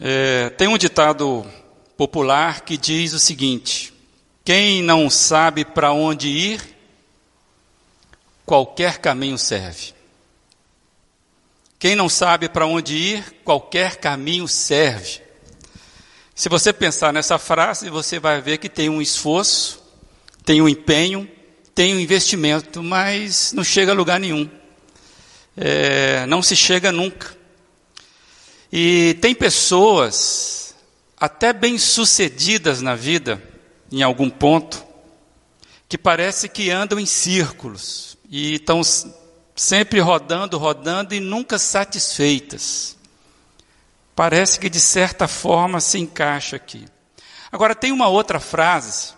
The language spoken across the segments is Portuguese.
É, tem um ditado popular que diz o seguinte: quem não sabe para onde ir, qualquer caminho serve. Quem não sabe para onde ir, qualquer caminho serve. Se você pensar nessa frase, você vai ver que tem um esforço, tem um empenho, tem um investimento, mas não chega a lugar nenhum. É, não se chega nunca. E tem pessoas, até bem-sucedidas na vida, em algum ponto, que parece que andam em círculos e estão sempre rodando, rodando e nunca satisfeitas. Parece que de certa forma se encaixa aqui. Agora tem uma outra frase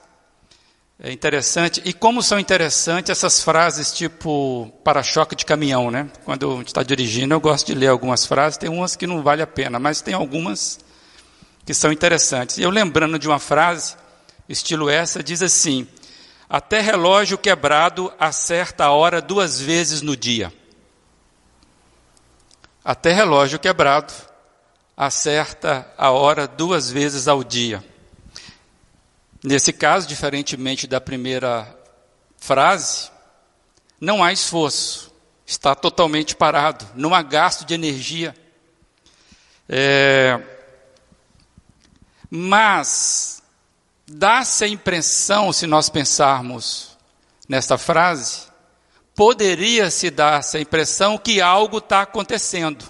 é interessante. E como são interessantes essas frases tipo para-choque de caminhão, né? Quando a gente está dirigindo, eu gosto de ler algumas frases. Tem umas que não vale a pena, mas tem algumas que são interessantes. Eu lembrando de uma frase, estilo essa, diz assim: Até relógio quebrado acerta a hora duas vezes no dia. Até relógio quebrado acerta a hora duas vezes ao dia. Nesse caso, diferentemente da primeira frase, não há esforço, está totalmente parado, não há gasto de energia. É, mas dá-se a impressão, se nós pensarmos nesta frase, poderia se dar-se a impressão que algo está acontecendo.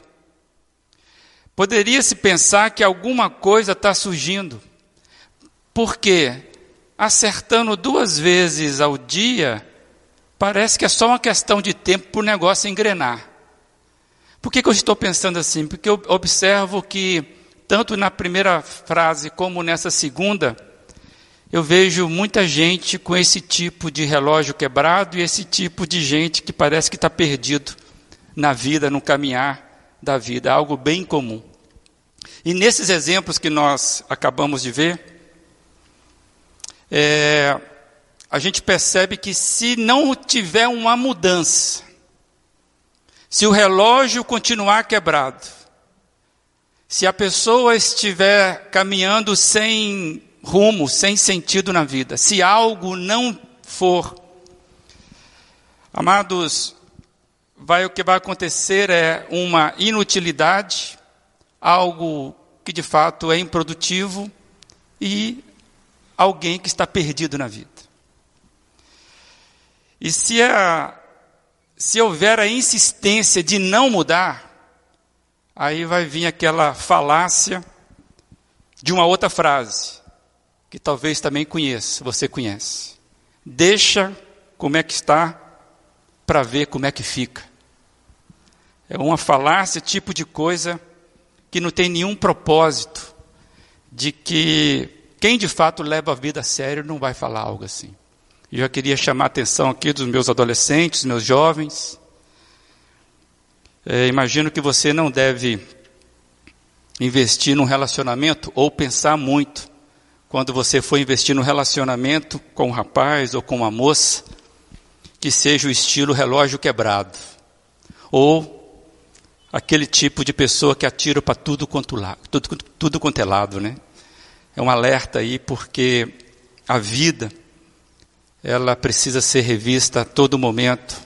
Poderia se pensar que alguma coisa está surgindo. Porque acertando duas vezes ao dia, parece que é só uma questão de tempo para o negócio engrenar. Por que, que eu estou pensando assim? Porque eu observo que, tanto na primeira frase como nessa segunda, eu vejo muita gente com esse tipo de relógio quebrado e esse tipo de gente que parece que está perdido na vida, no caminhar da vida, algo bem comum. E nesses exemplos que nós acabamos de ver, é, a gente percebe que se não tiver uma mudança, se o relógio continuar quebrado, se a pessoa estiver caminhando sem rumo, sem sentido na vida, se algo não for, amados, vai o que vai acontecer é uma inutilidade, algo que de fato é improdutivo e alguém que está perdido na vida. E se, a, se houver a insistência de não mudar, aí vai vir aquela falácia de uma outra frase, que talvez também conheça, você conhece. Deixa como é que está para ver como é que fica. É uma falácia, tipo de coisa que não tem nenhum propósito de que quem de fato leva a vida a sério não vai falar algo assim. Eu já queria chamar a atenção aqui dos meus adolescentes, meus jovens. É, imagino que você não deve investir num relacionamento ou pensar muito quando você for investir num relacionamento com um rapaz ou com uma moça que seja o estilo relógio quebrado ou aquele tipo de pessoa que atira para tudo quanto, tudo, tudo quanto é lado, né? É um alerta aí, porque a vida, ela precisa ser revista a todo momento,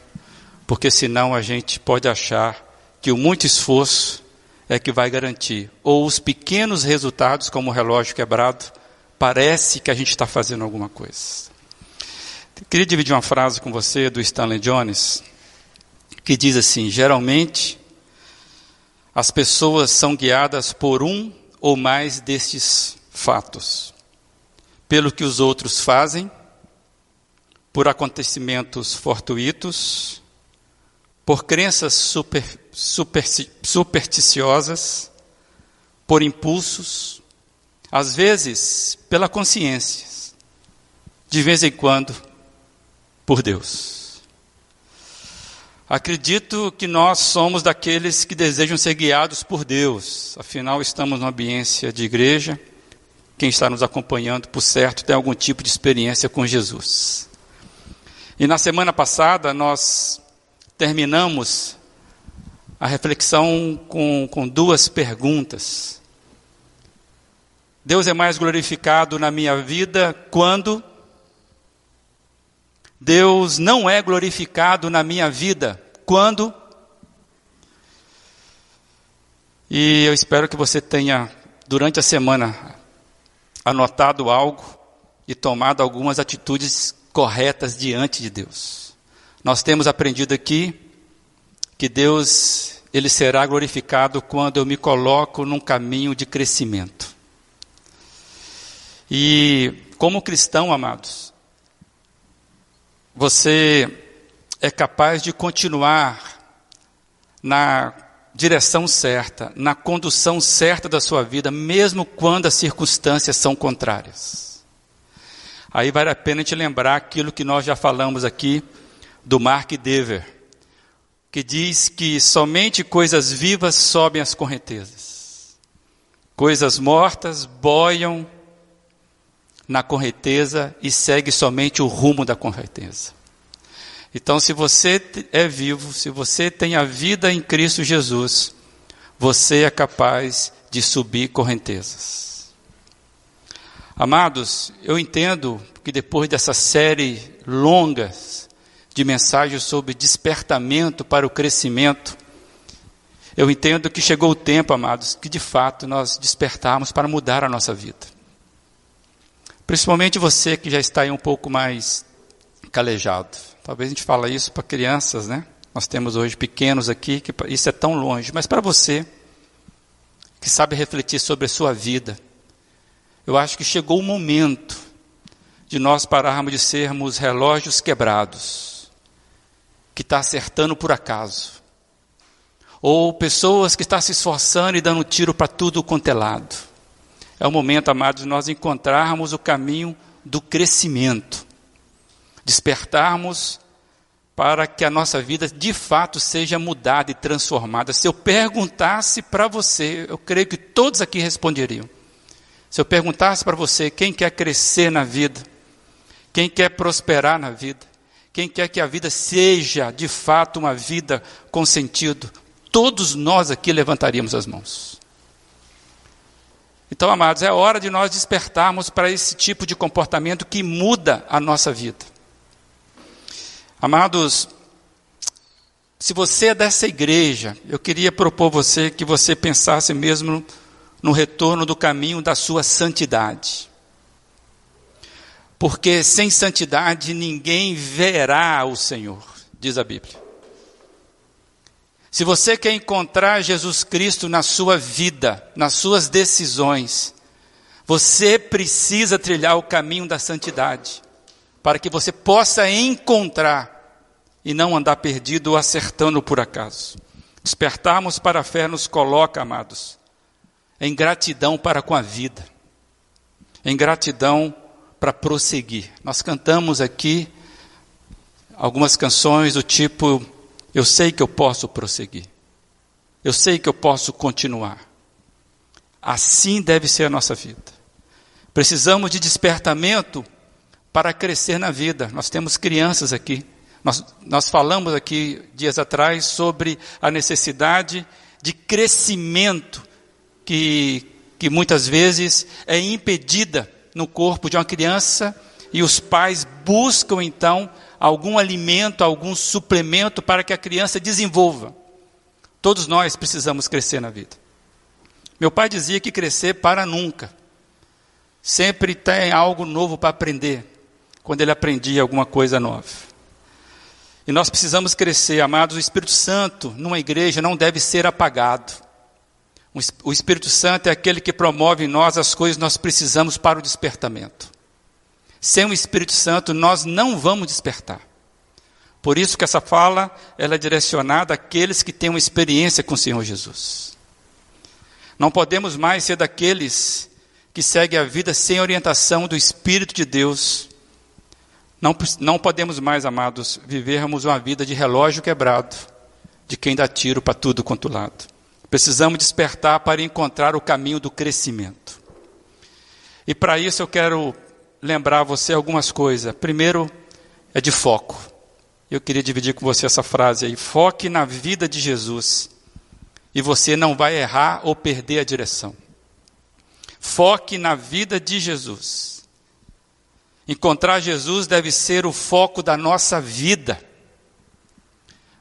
porque senão a gente pode achar que o muito esforço é que vai garantir, ou os pequenos resultados, como o relógio quebrado, parece que a gente está fazendo alguma coisa. Queria dividir uma frase com você do Stanley Jones, que diz assim: geralmente as pessoas são guiadas por um ou mais destes fatos. Pelo que os outros fazem, por acontecimentos fortuitos, por crenças super, super, supersticiosas, por impulsos, às vezes pela consciência, de vez em quando por Deus. Acredito que nós somos daqueles que desejam ser guiados por Deus, afinal, estamos numa ambiência de igreja quem está nos acompanhando, por certo, tem algum tipo de experiência com Jesus. E na semana passada nós terminamos a reflexão com, com duas perguntas Deus é mais glorificado na minha vida quando Deus não é glorificado na minha vida quando E eu espero que você tenha durante a semana anotado algo e tomado algumas atitudes corretas diante de Deus. Nós temos aprendido aqui que Deus ele será glorificado quando eu me coloco num caminho de crescimento. E como cristão, amados, você é capaz de continuar na direção certa, na condução certa da sua vida, mesmo quando as circunstâncias são contrárias. Aí vale a pena te lembrar aquilo que nós já falamos aqui do Mark Dever, que diz que somente coisas vivas sobem as correntezas. Coisas mortas boiam na correnteza e segue somente o rumo da correnteza. Então, se você é vivo, se você tem a vida em Cristo Jesus, você é capaz de subir correntezas. Amados, eu entendo que depois dessa série longa de mensagens sobre despertamento para o crescimento, eu entendo que chegou o tempo, amados, que de fato nós despertarmos para mudar a nossa vida. Principalmente você que já está aí um pouco mais calejado. Talvez a gente fale isso para crianças, né? Nós temos hoje pequenos aqui, que isso é tão longe. Mas para você, que sabe refletir sobre a sua vida, eu acho que chegou o momento de nós pararmos de sermos relógios quebrados, que está acertando por acaso. Ou pessoas que estão se esforçando e dando tiro para tudo quanto é lado. É o momento, amados, de nós encontrarmos o caminho do crescimento despertarmos para que a nossa vida de fato seja mudada e transformada. Se eu perguntasse para você, eu creio que todos aqui responderiam. Se eu perguntasse para você quem quer crescer na vida, quem quer prosperar na vida, quem quer que a vida seja de fato uma vida com sentido, todos nós aqui levantaríamos as mãos. Então, amados, é hora de nós despertarmos para esse tipo de comportamento que muda a nossa vida. Amados, se você é dessa igreja, eu queria propor você que você pensasse mesmo no retorno do caminho da sua santidade. Porque sem santidade ninguém verá o Senhor, diz a Bíblia. Se você quer encontrar Jesus Cristo na sua vida, nas suas decisões, você precisa trilhar o caminho da santidade, para que você possa encontrar e não andar perdido ou acertando por acaso. Despertarmos para a fé nos coloca, amados, em gratidão para com a vida, em gratidão para prosseguir. Nós cantamos aqui algumas canções do tipo: Eu sei que eu posso prosseguir, eu sei que eu posso continuar. Assim deve ser a nossa vida. Precisamos de despertamento para crescer na vida. Nós temos crianças aqui. Nós, nós falamos aqui dias atrás sobre a necessidade de crescimento que, que muitas vezes é impedida no corpo de uma criança e os pais buscam então algum alimento, algum suplemento para que a criança desenvolva. Todos nós precisamos crescer na vida. Meu pai dizia que crescer para nunca. Sempre tem algo novo para aprender, quando ele aprendia alguma coisa nova. E nós precisamos crescer, amados. O Espírito Santo, numa igreja, não deve ser apagado. O Espírito Santo é aquele que promove em nós as coisas que nós precisamos para o despertamento. Sem o Espírito Santo, nós não vamos despertar. Por isso que essa fala ela é direcionada àqueles que têm uma experiência com o Senhor Jesus. Não podemos mais ser daqueles que seguem a vida sem orientação do Espírito de Deus não, não podemos mais, amados, vivermos uma vida de relógio quebrado, de quem dá tiro para tudo quanto lado. Precisamos despertar para encontrar o caminho do crescimento. E para isso eu quero lembrar você algumas coisas. Primeiro é de foco. Eu queria dividir com você essa frase aí. Foque na vida de Jesus e você não vai errar ou perder a direção. foque na vida de Jesus. Encontrar Jesus deve ser o foco da nossa vida.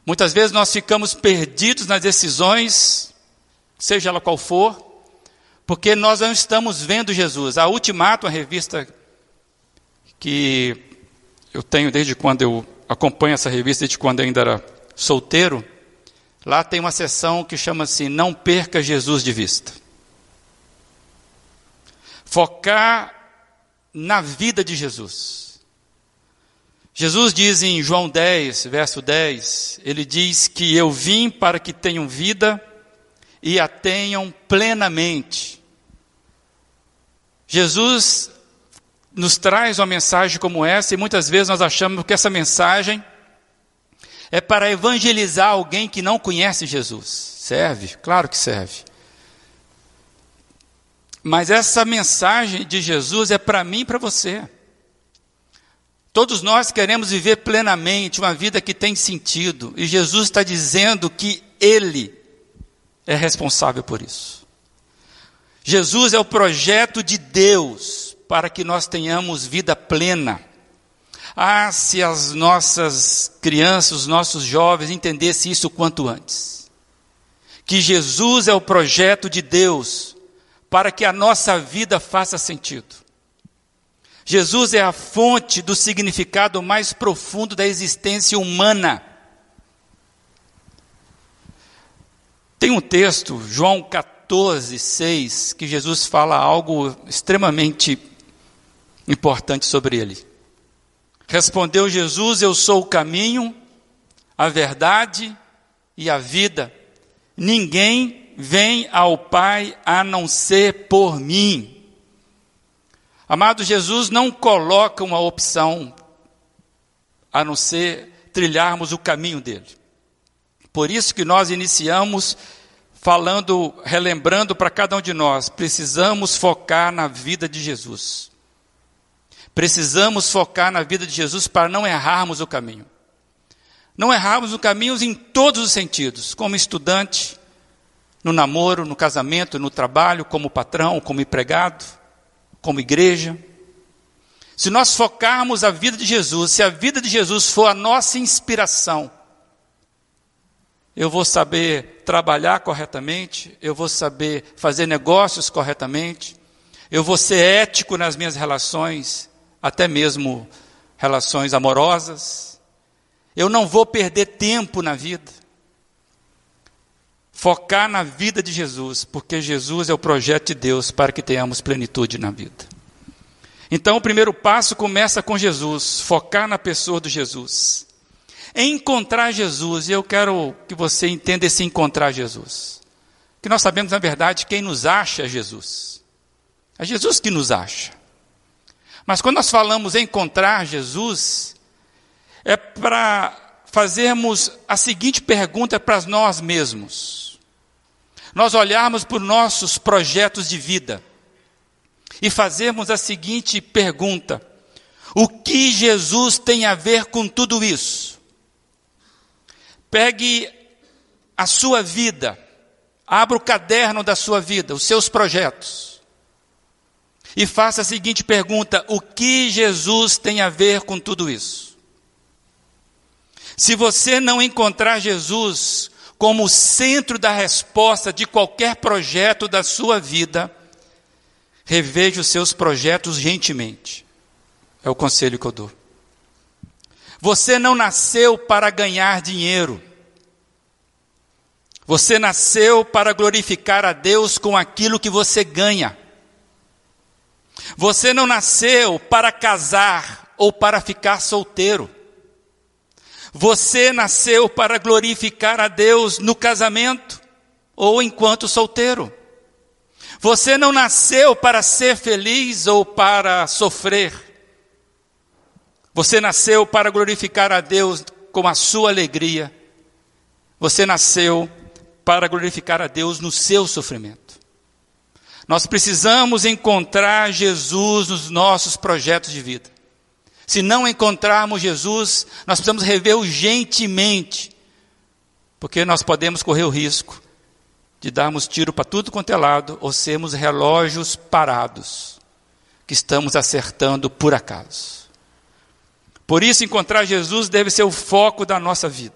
Muitas vezes nós ficamos perdidos nas decisões, seja ela qual for, porque nós não estamos vendo Jesus. A Ultimato, a revista que eu tenho desde quando eu acompanho essa revista, desde quando eu ainda era solteiro, lá tem uma seção que chama assim: Não perca Jesus de vista. Focar na vida de Jesus. Jesus diz em João 10, verso 10, ele diz que eu vim para que tenham vida e a tenham plenamente. Jesus nos traz uma mensagem como essa e muitas vezes nós achamos que essa mensagem é para evangelizar alguém que não conhece Jesus. Serve? Claro que serve. Mas essa mensagem de Jesus é para mim e para você. Todos nós queremos viver plenamente uma vida que tem sentido, e Jesus está dizendo que Ele é responsável por isso. Jesus é o projeto de Deus para que nós tenhamos vida plena. Ah, se as nossas crianças, os nossos jovens entendessem isso quanto antes. Que Jesus é o projeto de Deus para que a nossa vida faça sentido. Jesus é a fonte do significado mais profundo da existência humana. Tem um texto, João 14, 6, que Jesus fala algo extremamente importante sobre ele. Respondeu Jesus: Eu sou o caminho, a verdade e a vida. Ninguém vem ao Pai a não ser por mim. Amado, Jesus não coloca uma opção a não ser trilharmos o caminho dele. Por isso que nós iniciamos falando, relembrando para cada um de nós, precisamos focar na vida de Jesus. Precisamos focar na vida de Jesus para não errarmos o caminho. Não errarmos o caminho em todos os sentidos, como estudante, no namoro, no casamento, no trabalho, como patrão, como empregado como igreja. Se nós focarmos a vida de Jesus, se a vida de Jesus for a nossa inspiração, eu vou saber trabalhar corretamente, eu vou saber fazer negócios corretamente, eu vou ser ético nas minhas relações, até mesmo relações amorosas. Eu não vou perder tempo na vida. Focar na vida de Jesus, porque Jesus é o projeto de Deus para que tenhamos plenitude na vida. Então, o primeiro passo começa com Jesus, focar na pessoa do Jesus. Encontrar Jesus, e eu quero que você entenda esse encontrar Jesus. Que nós sabemos, na verdade, quem nos acha é Jesus. É Jesus que nos acha. Mas quando nós falamos encontrar Jesus, é para fazermos a seguinte pergunta para nós mesmos nós olharmos para os nossos projetos de vida e fazermos a seguinte pergunta: o que Jesus tem a ver com tudo isso? Pegue a sua vida, abra o caderno da sua vida, os seus projetos, e faça a seguinte pergunta: o que Jesus tem a ver com tudo isso? Se você não encontrar Jesus como centro da resposta de qualquer projeto da sua vida, reveja os seus projetos gentilmente. É o conselho que eu dou. Você não nasceu para ganhar dinheiro. Você nasceu para glorificar a Deus com aquilo que você ganha. Você não nasceu para casar ou para ficar solteiro. Você nasceu para glorificar a Deus no casamento ou enquanto solteiro. Você não nasceu para ser feliz ou para sofrer. Você nasceu para glorificar a Deus com a sua alegria. Você nasceu para glorificar a Deus no seu sofrimento. Nós precisamos encontrar Jesus nos nossos projetos de vida. Se não encontrarmos Jesus, nós precisamos rever urgentemente, porque nós podemos correr o risco de darmos tiro para tudo quanto é lado ou sermos relógios parados, que estamos acertando por acaso. Por isso, encontrar Jesus deve ser o foco da nossa vida.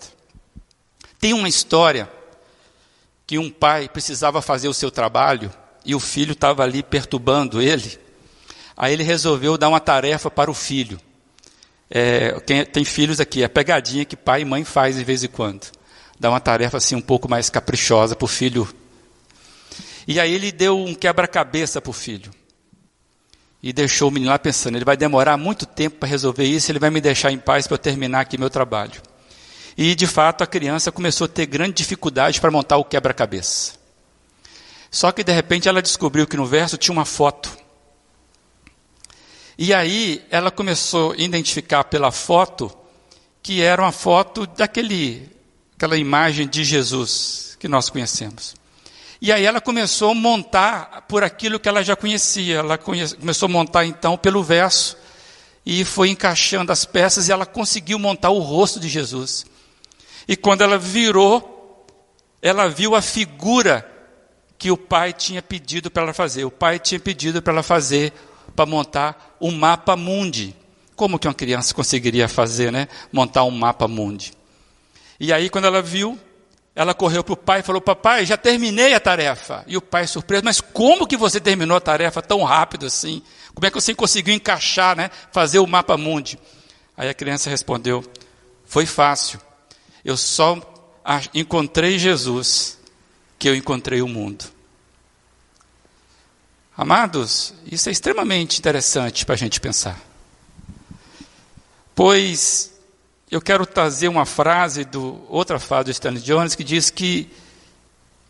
Tem uma história que um pai precisava fazer o seu trabalho e o filho estava ali perturbando ele. Aí ele resolveu dar uma tarefa para o filho. É, quem tem filhos aqui, é pegadinha que pai e mãe faz de vez em quando. Dá uma tarefa assim um pouco mais caprichosa para o filho. E aí ele deu um quebra-cabeça para o filho. E deixou o menino lá pensando, ele vai demorar muito tempo para resolver isso, ele vai me deixar em paz para eu terminar aqui meu trabalho. E de fato a criança começou a ter grande dificuldade para montar o quebra-cabeça. Só que de repente ela descobriu que no verso tinha uma foto. E aí ela começou a identificar pela foto que era uma foto daquele aquela imagem de Jesus que nós conhecemos. E aí ela começou a montar por aquilo que ela já conhecia. Ela começou a montar então pelo verso e foi encaixando as peças e ela conseguiu montar o rosto de Jesus. E quando ela virou, ela viu a figura que o pai tinha pedido para ela fazer. O pai tinha pedido para ela fazer, para montar um mapa mundi. Como que uma criança conseguiria fazer, né? Montar um mapa mundi. E aí, quando ela viu, ela correu para o pai e falou: Papai, já terminei a tarefa. E o pai, surpreso, mas como que você terminou a tarefa tão rápido assim? Como é que você conseguiu encaixar, né? Fazer o mapa mundi? Aí a criança respondeu: Foi fácil. Eu só encontrei Jesus que eu encontrei o mundo. Amados, isso é extremamente interessante para a gente pensar. Pois eu quero trazer uma frase do outra frase do Stanley Jones que diz que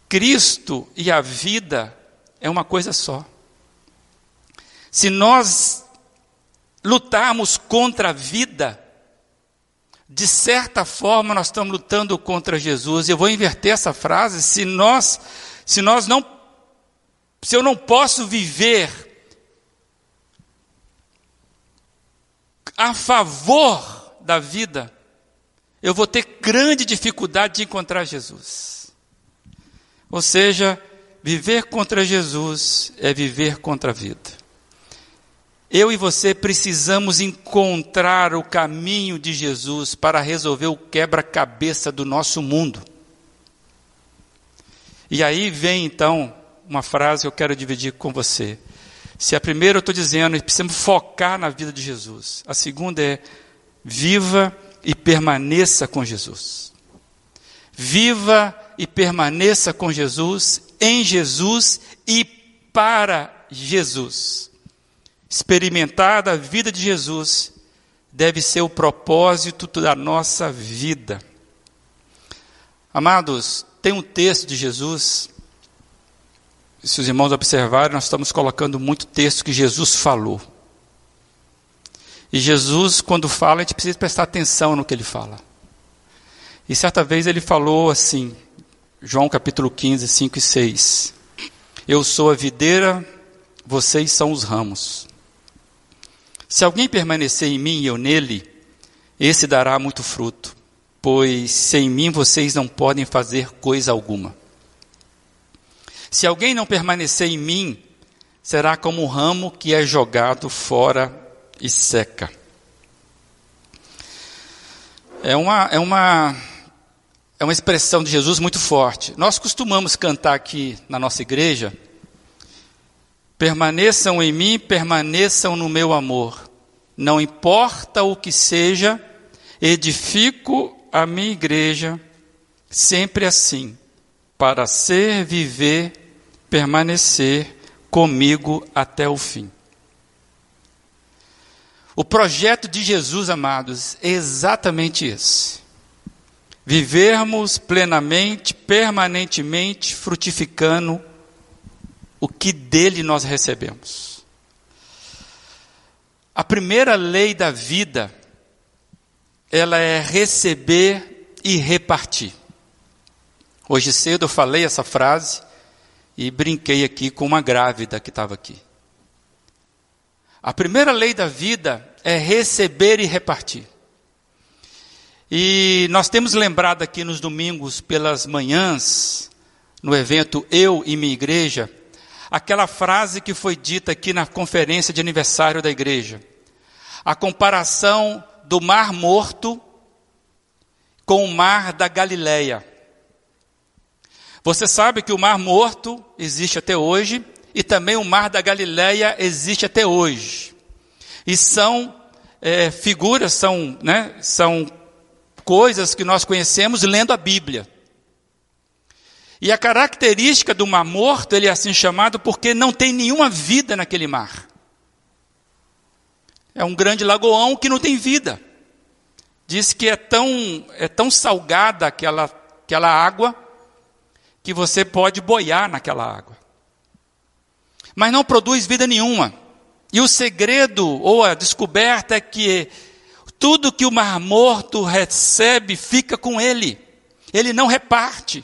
Cristo e a vida é uma coisa só. Se nós lutarmos contra a vida, de certa forma nós estamos lutando contra Jesus. Eu vou inverter essa frase. Se nós, se nós não, se eu não posso viver a favor da vida, eu vou ter grande dificuldade de encontrar Jesus. Ou seja, viver contra Jesus é viver contra a vida. Eu e você precisamos encontrar o caminho de Jesus para resolver o quebra-cabeça do nosso mundo. E aí vem então uma frase que eu quero dividir com você. Se a primeira eu estou dizendo, precisamos focar na vida de Jesus. A segunda é, viva e permaneça com Jesus. Viva e permaneça com Jesus, em Jesus e para Jesus experimentar da vida de Jesus deve ser o propósito da nossa vida. Amados, tem um texto de Jesus, se os irmãos observarem, nós estamos colocando muito texto que Jesus falou. E Jesus, quando fala, a gente precisa prestar atenção no que ele fala. E certa vez ele falou assim, João capítulo 15, 5 e 6. Eu sou a videira, vocês são os ramos. Se alguém permanecer em mim e eu nele, esse dará muito fruto, pois sem mim vocês não podem fazer coisa alguma. Se alguém não permanecer em mim, será como um ramo que é jogado fora e seca. É uma, é uma, é uma expressão de Jesus muito forte. Nós costumamos cantar aqui na nossa igreja Permaneçam em mim, permaneçam no meu amor. Não importa o que seja, edifico a minha igreja sempre assim, para ser, viver, permanecer comigo até o fim. O projeto de Jesus, amados, é exatamente esse. Vivermos plenamente, permanentemente, frutificando o que dele nós recebemos. A primeira lei da vida, ela é receber e repartir. Hoje cedo eu falei essa frase e brinquei aqui com uma grávida que estava aqui. A primeira lei da vida é receber e repartir. E nós temos lembrado aqui nos domingos pelas manhãs no evento Eu e Minha Igreja, aquela frase que foi dita aqui na conferência de aniversário da igreja. A comparação do Mar Morto com o Mar da Galileia. Você sabe que o Mar Morto existe até hoje e também o Mar da Galileia existe até hoje. E são é, figuras, são, né, são coisas que nós conhecemos lendo a Bíblia. E a característica do mar morto, ele é assim chamado porque não tem nenhuma vida naquele mar. É um grande lagoão que não tem vida. Diz que é tão, é tão salgada aquela, aquela água que você pode boiar naquela água. Mas não produz vida nenhuma. E o segredo ou a descoberta é que tudo que o mar morto recebe fica com ele. Ele não reparte.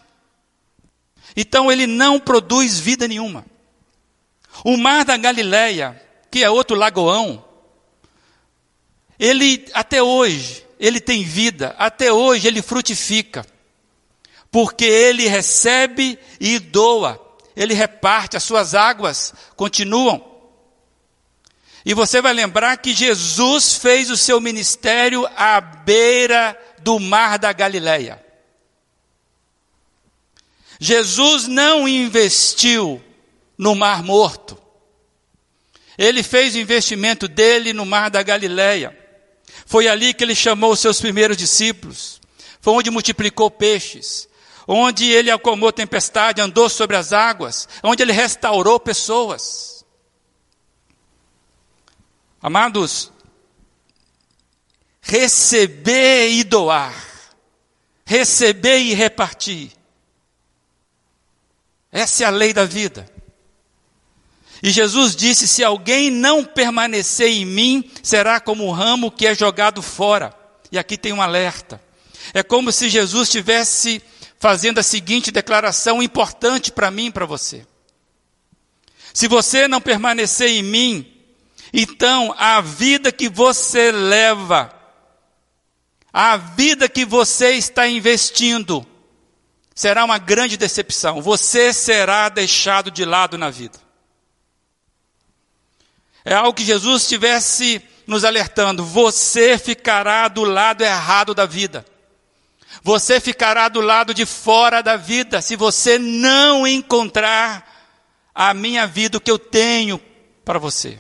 Então ele não produz vida nenhuma. O mar da Galileia, que é outro lagoão, ele até hoje, ele tem vida, até hoje ele frutifica. Porque ele recebe e doa, ele reparte, as suas águas continuam. E você vai lembrar que Jesus fez o seu ministério à beira do mar da Galileia. Jesus não investiu no Mar Morto. Ele fez o investimento dele no Mar da Galileia. Foi ali que ele chamou os seus primeiros discípulos. Foi onde multiplicou peixes. Onde ele acalmou tempestade, andou sobre as águas. Onde ele restaurou pessoas. Amados, receber e doar. Receber e repartir essa é a lei da vida. E Jesus disse: Se alguém não permanecer em mim, será como o ramo que é jogado fora. E aqui tem um alerta. É como se Jesus estivesse fazendo a seguinte declaração importante para mim e para você. Se você não permanecer em mim, então a vida que você leva, a vida que você está investindo, será uma grande decepção. Você será deixado de lado na vida. É algo que Jesus estivesse nos alertando. Você ficará do lado errado da vida. Você ficará do lado de fora da vida se você não encontrar a minha vida, o que eu tenho para você.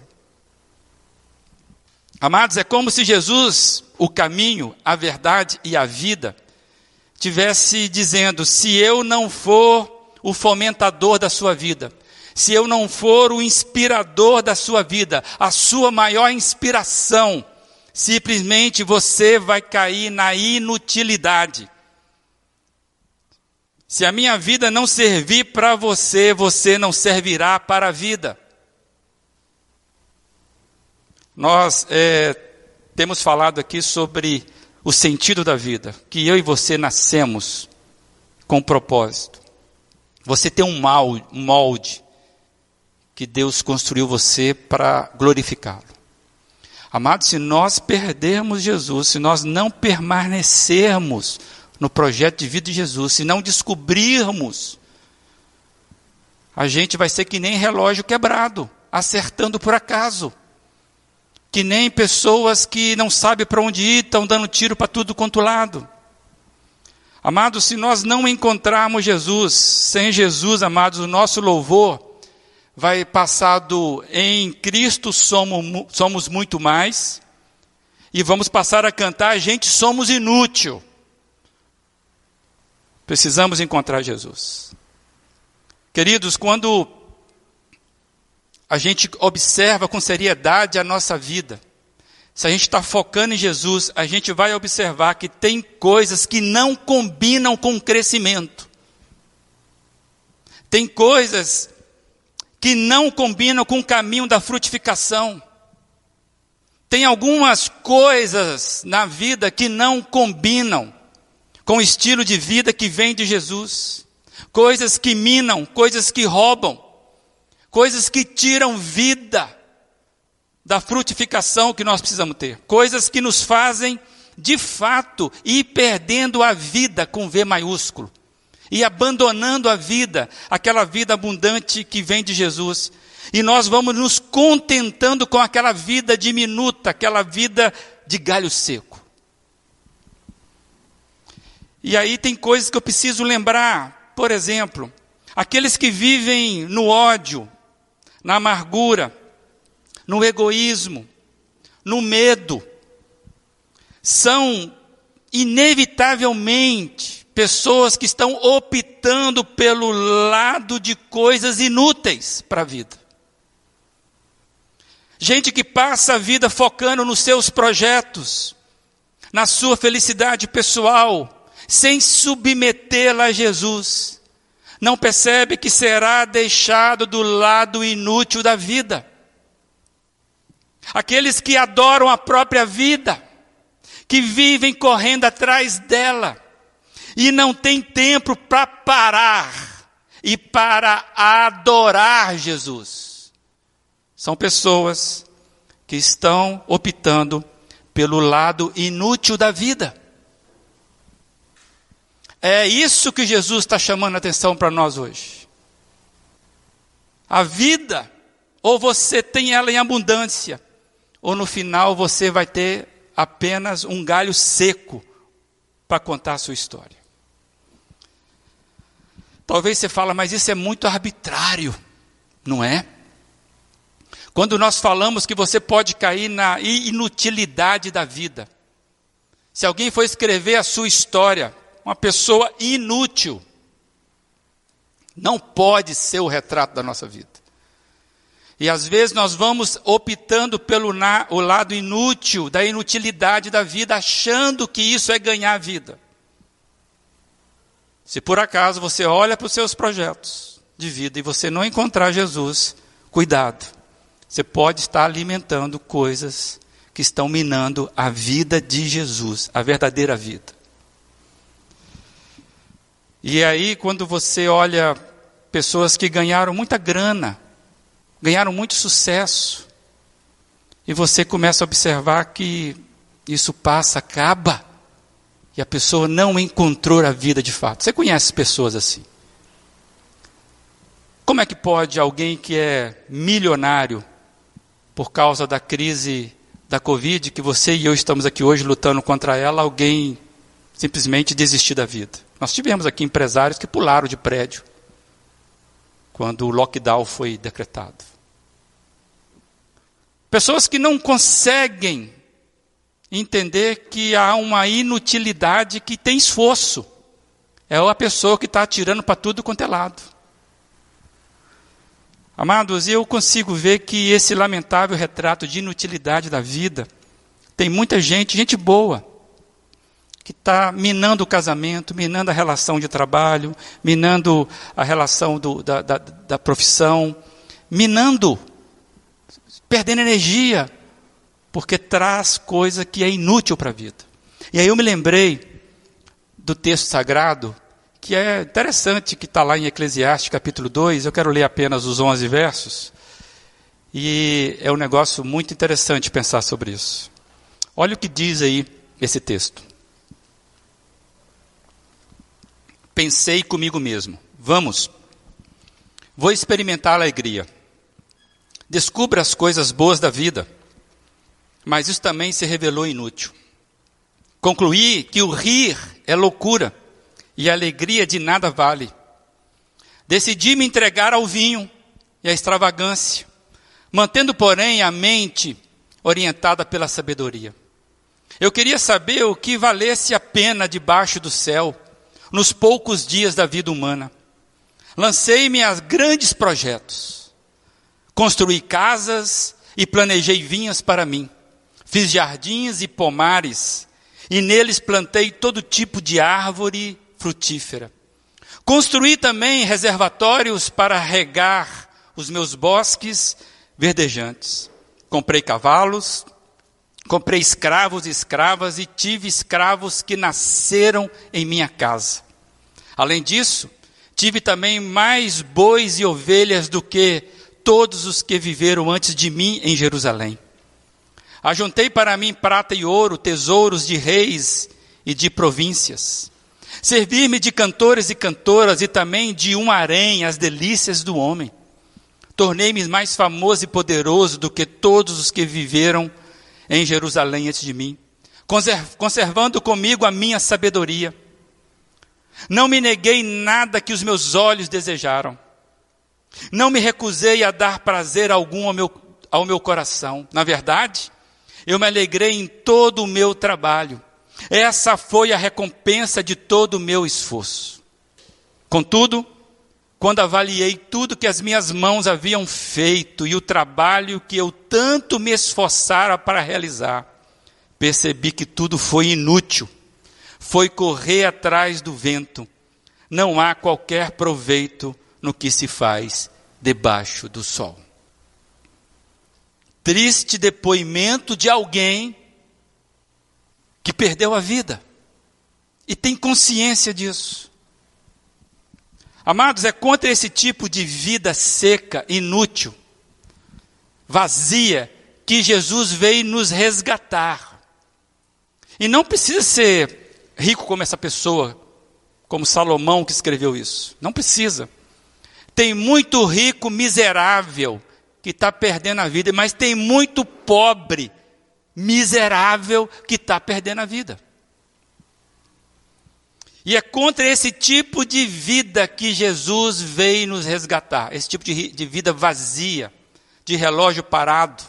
Amados, é como se Jesus, o caminho, a verdade e a vida, tivesse dizendo: se eu não for o fomentador da sua vida, se eu não for o inspirador da sua vida, a sua maior inspiração, simplesmente você vai cair na inutilidade. Se a minha vida não servir para você, você não servirá para a vida. Nós é, temos falado aqui sobre o sentido da vida, que eu e você nascemos com propósito. Você tem um molde que Deus construiu você para glorificá-lo. Amados, se nós perdermos Jesus, se nós não permanecermos no projeto de vida de Jesus, se não descobrirmos, a gente vai ser que nem relógio quebrado, acertando por acaso que nem pessoas que não sabem para onde ir, estão dando tiro para tudo quanto lado. Amados, se nós não encontrarmos Jesus, sem Jesus, amados, o nosso louvor vai passar do em Cristo somos, somos muito mais, e vamos passar a cantar, gente, somos inútil. Precisamos encontrar Jesus. Queridos, quando a gente observa com seriedade a nossa vida, se a gente está focando em Jesus, a gente vai observar que tem coisas que não combinam com o crescimento. Tem coisas que não combinam com o caminho da frutificação. Tem algumas coisas na vida que não combinam com o estilo de vida que vem de Jesus. Coisas que minam, coisas que roubam coisas que tiram vida da frutificação que nós precisamos ter, coisas que nos fazem, de fato, ir perdendo a vida com V maiúsculo, e abandonando a vida, aquela vida abundante que vem de Jesus. E nós vamos nos contentando com aquela vida diminuta, aquela vida de galho seco. E aí tem coisas que eu preciso lembrar. Por exemplo, aqueles que vivem no ódio, na amargura, no egoísmo, no medo, são inevitavelmente pessoas que estão optando pelo lado de coisas inúteis para a vida. Gente que passa a vida focando nos seus projetos, na sua felicidade pessoal, sem submetê-la a Jesus, não percebe que será deixado do lado inútil da vida. Aqueles que adoram a própria vida, que vivem correndo atrás dela e não têm tempo para parar e para adorar Jesus. São pessoas que estão optando pelo lado inútil da vida. É isso que Jesus está chamando a atenção para nós hoje. A vida, ou você tem ela em abundância, ou no final você vai ter apenas um galho seco para contar a sua história. Talvez você fale, mas isso é muito arbitrário, não é? Quando nós falamos que você pode cair na inutilidade da vida. Se alguém for escrever a sua história, uma pessoa inútil. Não pode ser o retrato da nossa vida. E às vezes nós vamos optando pelo na, o lado inútil, da inutilidade da vida, achando que isso é ganhar vida. Se por acaso você olha para os seus projetos de vida e você não encontrar Jesus, cuidado. Você pode estar alimentando coisas que estão minando a vida de Jesus, a verdadeira vida. E aí, quando você olha pessoas que ganharam muita grana, ganharam muito sucesso, e você começa a observar que isso passa, acaba, e a pessoa não encontrou a vida de fato. Você conhece pessoas assim? Como é que pode alguém que é milionário por causa da crise da Covid, que você e eu estamos aqui hoje lutando contra ela, alguém simplesmente desistir da vida? Nós tivemos aqui empresários que pularam de prédio quando o lockdown foi decretado. Pessoas que não conseguem entender que há uma inutilidade que tem esforço. É a pessoa que está atirando para tudo quanto é lado. Amados, eu consigo ver que esse lamentável retrato de inutilidade da vida tem muita gente, gente boa, que está minando o casamento, minando a relação de trabalho, minando a relação do, da, da, da profissão, minando, perdendo energia, porque traz coisa que é inútil para a vida. E aí eu me lembrei do texto sagrado, que é interessante, que está lá em Eclesiastes capítulo 2, eu quero ler apenas os 11 versos, e é um negócio muito interessante pensar sobre isso. Olha o que diz aí esse texto. Pensei comigo mesmo: vamos, vou experimentar a alegria. Descubra as coisas boas da vida. Mas isso também se revelou inútil. Concluí que o rir é loucura e a alegria de nada vale. Decidi me entregar ao vinho e à extravagância, mantendo, porém, a mente orientada pela sabedoria. Eu queria saber o que valesse a pena debaixo do céu nos poucos dias da vida humana. Lancei-me a grandes projetos. Construí casas e planejei vinhas para mim. Fiz jardins e pomares, e neles plantei todo tipo de árvore frutífera. Construí também reservatórios para regar os meus bosques verdejantes. Comprei cavalos, Comprei escravos e escravas e tive escravos que nasceram em minha casa. Além disso, tive também mais bois e ovelhas do que todos os que viveram antes de mim em Jerusalém. Ajuntei para mim prata e ouro, tesouros de reis e de províncias. Servir-me de cantores e cantoras e também de um harém as delícias do homem. Tornei-me mais famoso e poderoso do que todos os que viveram em Jerusalém antes de mim, conservando comigo a minha sabedoria. Não me neguei nada que os meus olhos desejaram. Não me recusei a dar prazer algum ao meu, ao meu coração. Na verdade, eu me alegrei em todo o meu trabalho. Essa foi a recompensa de todo o meu esforço. Contudo, quando avaliei tudo que as minhas mãos haviam feito e o trabalho que eu tanto me esforçara para realizar, percebi que tudo foi inútil. Foi correr atrás do vento. Não há qualquer proveito no que se faz debaixo do sol. Triste depoimento de alguém que perdeu a vida e tem consciência disso. Amados, é contra esse tipo de vida seca, inútil, vazia, que Jesus veio nos resgatar. E não precisa ser rico como essa pessoa, como Salomão que escreveu isso. Não precisa. Tem muito rico miserável que está perdendo a vida, mas tem muito pobre miserável que está perdendo a vida. E é contra esse tipo de vida que Jesus veio nos resgatar esse tipo de, de vida vazia, de relógio parado.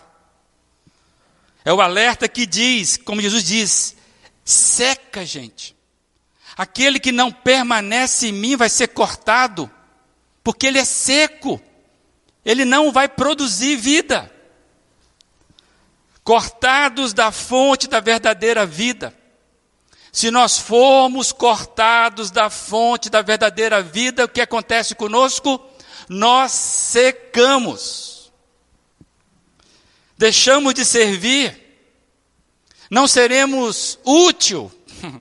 É o alerta que diz, como Jesus diz, seca, gente. Aquele que não permanece em mim vai ser cortado, porque ele é seco, ele não vai produzir vida. Cortados da fonte da verdadeira vida. Se nós formos cortados da fonte da verdadeira vida, o que acontece conosco? Nós secamos. Deixamos de servir. Não seremos útil.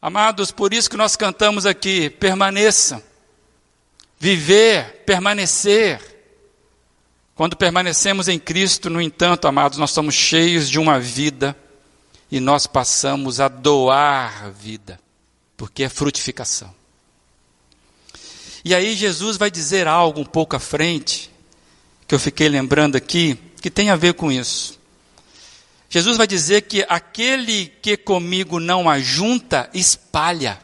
Amados, por isso que nós cantamos aqui, permaneçam. Viver, permanecer. Quando permanecemos em Cristo, no entanto, amados, nós somos cheios de uma vida e nós passamos a doar vida, porque é frutificação. E aí Jesus vai dizer algo um pouco à frente, que eu fiquei lembrando aqui, que tem a ver com isso. Jesus vai dizer que aquele que comigo não ajunta, espalha.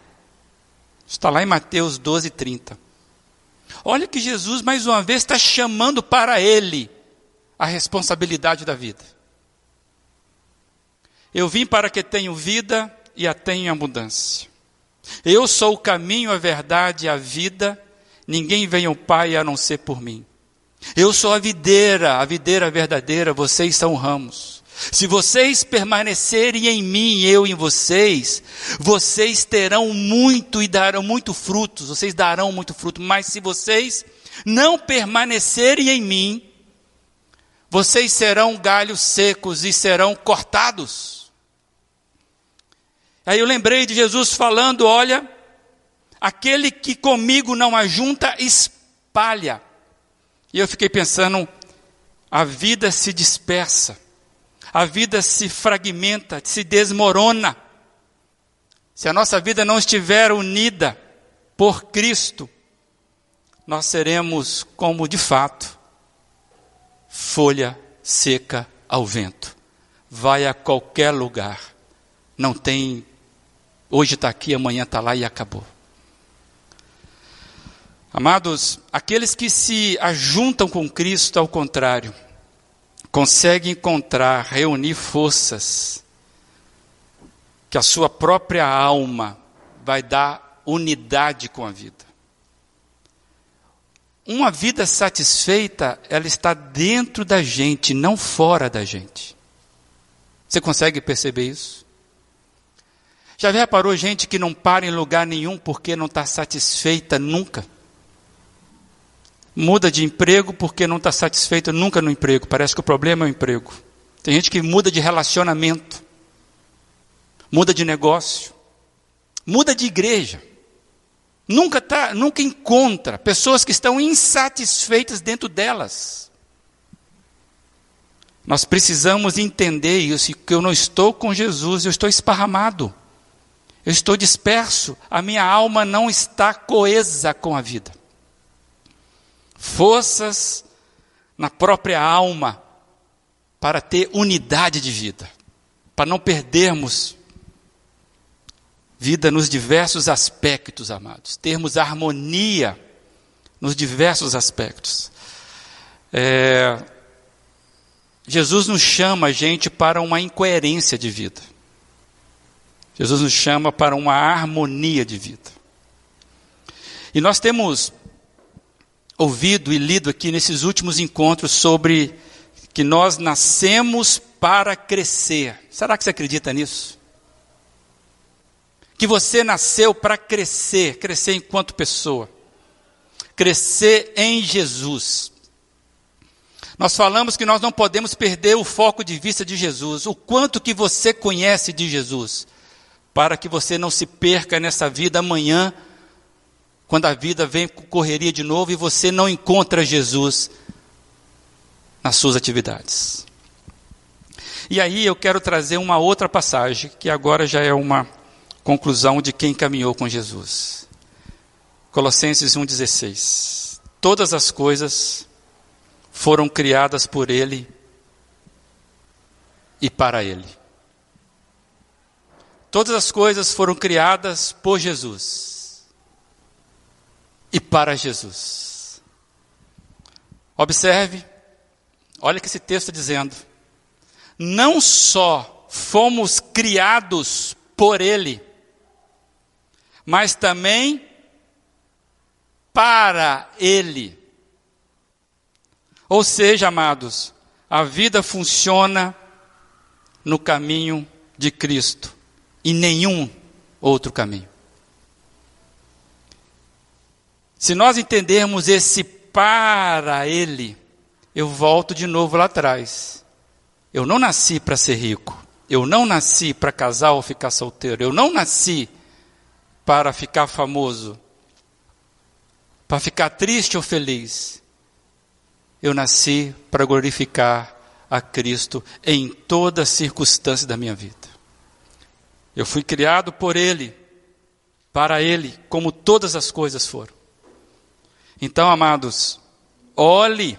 Está lá em Mateus 12, 30. Olha que Jesus, mais uma vez, está chamando para ele a responsabilidade da vida. Eu vim para que tenham vida e a tenham abundância. Eu sou o caminho, a verdade e a vida. Ninguém vem ao Pai a não ser por mim. Eu sou a videira, a videira verdadeira, vocês são ramos. Se vocês permanecerem em mim e eu em vocês, vocês terão muito e darão muito frutos, vocês darão muito fruto. Mas se vocês não permanecerem em mim, vocês serão galhos secos e serão cortados. Aí eu lembrei de Jesus falando: olha, aquele que comigo não ajunta, espalha. E eu fiquei pensando: a vida se dispersa, a vida se fragmenta, se desmorona. Se a nossa vida não estiver unida por Cristo, nós seremos como de fato folha seca ao vento. Vai a qualquer lugar, não tem Hoje está aqui, amanhã está lá e acabou. Amados, aqueles que se ajuntam com Cristo, ao contrário, conseguem encontrar, reunir forças, que a sua própria alma vai dar unidade com a vida. Uma vida satisfeita, ela está dentro da gente, não fora da gente. Você consegue perceber isso? Já reparou gente que não para em lugar nenhum porque não está satisfeita nunca? Muda de emprego porque não está satisfeita nunca no emprego. Parece que o problema é o emprego. Tem gente que muda de relacionamento, muda de negócio, muda de igreja. Nunca, tá, nunca encontra pessoas que estão insatisfeitas dentro delas. Nós precisamos entender isso, que eu não estou com Jesus, eu estou esparramado. Eu estou disperso, a minha alma não está coesa com a vida. Forças na própria alma para ter unidade de vida, para não perdermos vida nos diversos aspectos, amados, termos harmonia nos diversos aspectos. É, Jesus nos chama, gente, para uma incoerência de vida. Jesus nos chama para uma harmonia de vida. E nós temos ouvido e lido aqui nesses últimos encontros sobre que nós nascemos para crescer. Será que você acredita nisso? Que você nasceu para crescer, crescer enquanto pessoa, crescer em Jesus. Nós falamos que nós não podemos perder o foco de vista de Jesus, o quanto que você conhece de Jesus para que você não se perca nessa vida amanhã, quando a vida vem correria de novo e você não encontra Jesus nas suas atividades. E aí eu quero trazer uma outra passagem, que agora já é uma conclusão de quem caminhou com Jesus. Colossenses 1,16. Todas as coisas foram criadas por Ele e para Ele. Todas as coisas foram criadas por Jesus e para Jesus. Observe, olha que esse texto dizendo. Não só fomos criados por Ele, mas também para Ele. Ou seja, amados, a vida funciona no caminho de Cristo e nenhum outro caminho. Se nós entendermos esse para Ele, eu volto de novo lá atrás. Eu não nasci para ser rico. Eu não nasci para casar ou ficar solteiro. Eu não nasci para ficar famoso. Para ficar triste ou feliz. Eu nasci para glorificar a Cristo em toda circunstância da minha vida. Eu fui criado por Ele, para Ele, como todas as coisas foram. Então, amados, olhe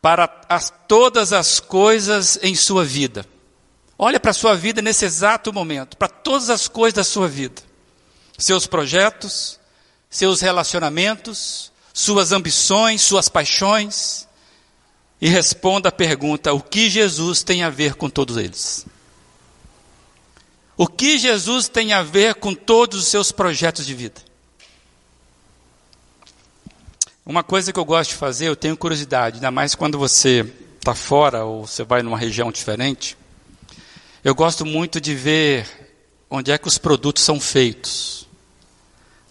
para as, todas as coisas em sua vida. Olhe para a sua vida nesse exato momento, para todas as coisas da sua vida. Seus projetos, seus relacionamentos, suas ambições, suas paixões. E responda a pergunta: o que Jesus tem a ver com todos eles? O que Jesus tem a ver com todos os seus projetos de vida? Uma coisa que eu gosto de fazer, eu tenho curiosidade, ainda mais quando você está fora ou você vai numa região diferente. Eu gosto muito de ver onde é que os produtos são feitos.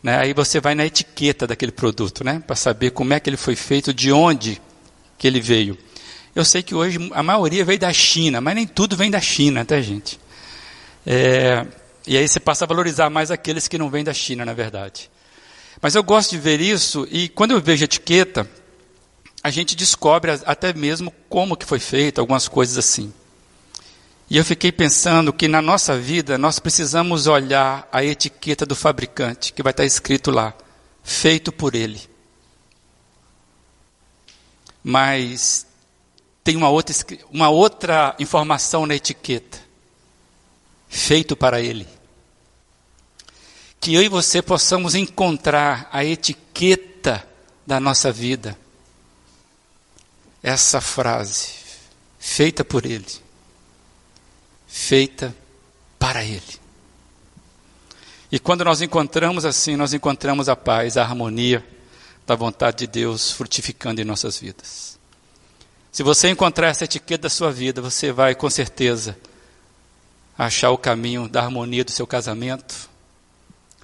Né? Aí você vai na etiqueta daquele produto, né? para saber como é que ele foi feito, de onde que ele veio. Eu sei que hoje a maioria veio da China, mas nem tudo vem da China, tá, gente? É, e aí você passa a valorizar mais aqueles que não vêm da China, na verdade. Mas eu gosto de ver isso e quando eu vejo etiqueta, a gente descobre até mesmo como que foi feito, algumas coisas assim. E eu fiquei pensando que na nossa vida nós precisamos olhar a etiqueta do fabricante, que vai estar escrito lá, feito por ele. Mas tem uma outra, uma outra informação na etiqueta feito para Ele. Que eu e você possamos encontrar a etiqueta da nossa vida. Essa frase, feita por Ele, feita para Ele. E quando nós encontramos assim, nós encontramos a paz, a harmonia da vontade de Deus frutificando em nossas vidas. Se você encontrar essa etiqueta da sua vida, você vai com certeza achar o caminho da harmonia do seu casamento,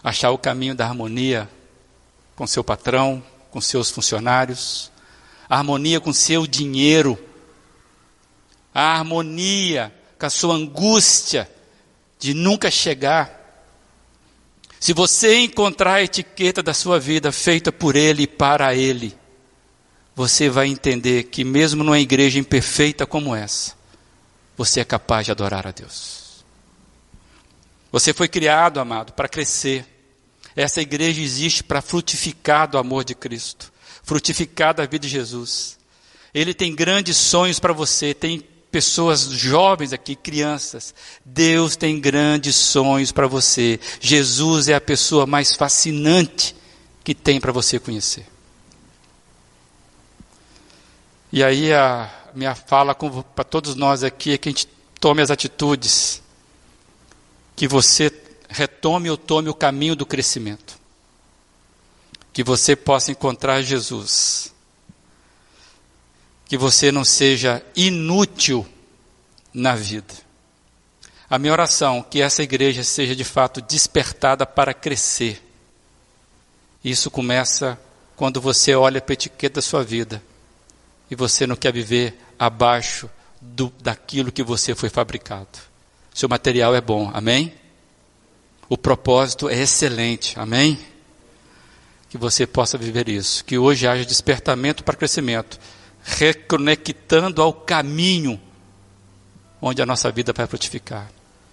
achar o caminho da harmonia com seu patrão, com seus funcionários, a harmonia com seu dinheiro, a harmonia com a sua angústia de nunca chegar. Se você encontrar a etiqueta da sua vida feita por Ele e para Ele, você vai entender que, mesmo numa igreja imperfeita como essa, você é capaz de adorar a Deus. Você foi criado, amado, para crescer. Essa igreja existe para frutificar do amor de Cristo, frutificar da vida de Jesus. Ele tem grandes sonhos para você, tem pessoas jovens aqui, crianças. Deus tem grandes sonhos para você. Jesus é a pessoa mais fascinante que tem para você conhecer. E aí a minha fala para todos nós aqui é que a gente tome as atitudes, que você retome ou tome o caminho do crescimento, que você possa encontrar Jesus que você não seja inútil na vida. A minha oração que essa igreja seja de fato despertada para crescer. Isso começa quando você olha para a etiqueta da sua vida e você não quer viver abaixo do, daquilo que você foi fabricado. Seu material é bom, amém? O propósito é excelente, amém? Que você possa viver isso. Que hoje haja despertamento para crescimento reconectando ao caminho onde a nossa vida vai frutificar.